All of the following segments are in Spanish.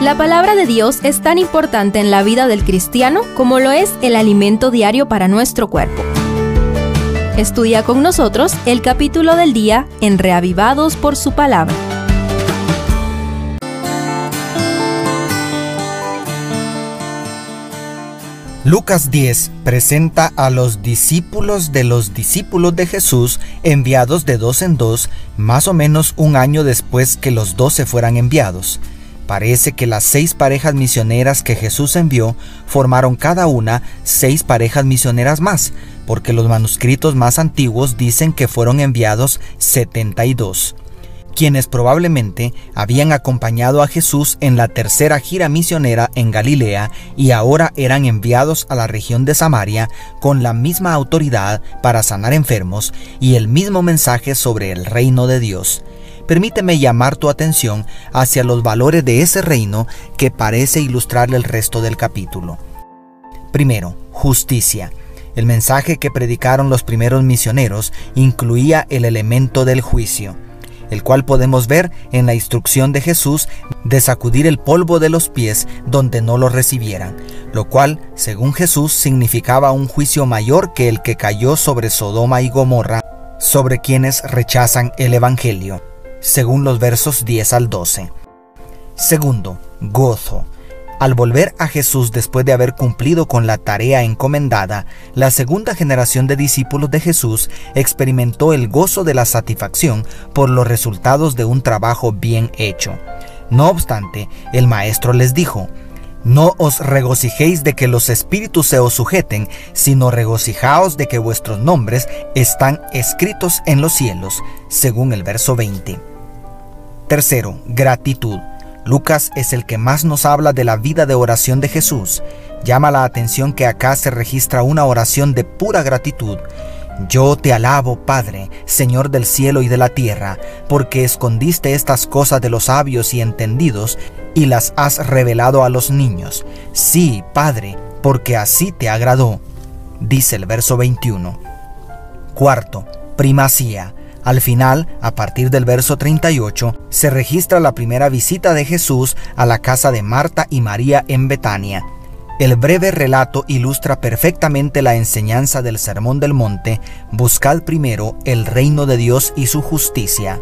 La palabra de Dios es tan importante en la vida del cristiano como lo es el alimento diario para nuestro cuerpo. Estudia con nosotros el capítulo del día en Reavivados por su palabra. Lucas 10 presenta a los discípulos de los discípulos de Jesús enviados de dos en dos, más o menos un año después que los doce fueran enviados. Parece que las seis parejas misioneras que Jesús envió formaron cada una seis parejas misioneras más, porque los manuscritos más antiguos dicen que fueron enviados 72 quienes probablemente habían acompañado a Jesús en la tercera gira misionera en Galilea y ahora eran enviados a la región de Samaria con la misma autoridad para sanar enfermos y el mismo mensaje sobre el reino de Dios permíteme llamar tu atención hacia los valores de ese reino que parece ilustrar el resto del capítulo. Primero, justicia. El mensaje que predicaron los primeros misioneros incluía el elemento del juicio, el cual podemos ver en la instrucción de Jesús de sacudir el polvo de los pies donde no lo recibieran, lo cual, según Jesús, significaba un juicio mayor que el que cayó sobre Sodoma y Gomorra, sobre quienes rechazan el Evangelio según los versos 10 al 12. Segundo, gozo. Al volver a Jesús después de haber cumplido con la tarea encomendada, la segunda generación de discípulos de Jesús experimentó el gozo de la satisfacción por los resultados de un trabajo bien hecho. No obstante, el Maestro les dijo, no os regocijéis de que los espíritus se os sujeten, sino regocijaos de que vuestros nombres están escritos en los cielos, según el verso 20. Tercero, gratitud. Lucas es el que más nos habla de la vida de oración de Jesús. Llama la atención que acá se registra una oración de pura gratitud. Yo te alabo, Padre, Señor del cielo y de la tierra, porque escondiste estas cosas de los sabios y entendidos y las has revelado a los niños. Sí, Padre, porque así te agradó, dice el verso 21. Cuarto, primacía. Al final, a partir del verso 38, se registra la primera visita de Jesús a la casa de Marta y María en Betania. El breve relato ilustra perfectamente la enseñanza del Sermón del Monte, buscad primero el reino de Dios y su justicia.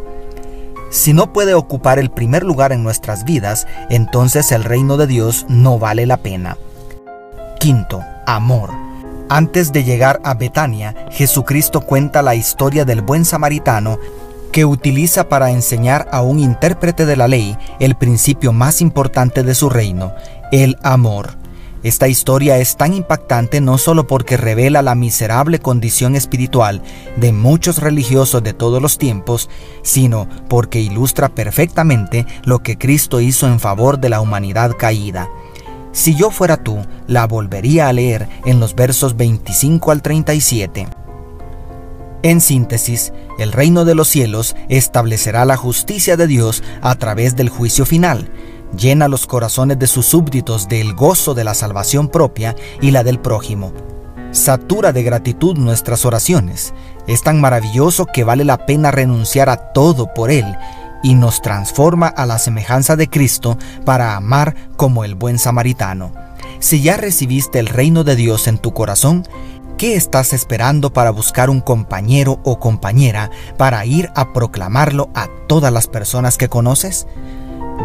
Si no puede ocupar el primer lugar en nuestras vidas, entonces el reino de Dios no vale la pena. Quinto, amor. Antes de llegar a Betania, Jesucristo cuenta la historia del buen samaritano que utiliza para enseñar a un intérprete de la ley el principio más importante de su reino, el amor. Esta historia es tan impactante no solo porque revela la miserable condición espiritual de muchos religiosos de todos los tiempos, sino porque ilustra perfectamente lo que Cristo hizo en favor de la humanidad caída. Si yo fuera tú, la volvería a leer en los versos 25 al 37. En síntesis, el reino de los cielos establecerá la justicia de Dios a través del juicio final, llena los corazones de sus súbditos del gozo de la salvación propia y la del prójimo. Satura de gratitud nuestras oraciones. Es tan maravilloso que vale la pena renunciar a todo por Él y nos transforma a la semejanza de Cristo para amar como el buen samaritano. Si ya recibiste el reino de Dios en tu corazón, ¿qué estás esperando para buscar un compañero o compañera para ir a proclamarlo a todas las personas que conoces?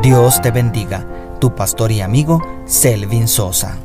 Dios te bendiga, tu pastor y amigo Selvin Sosa.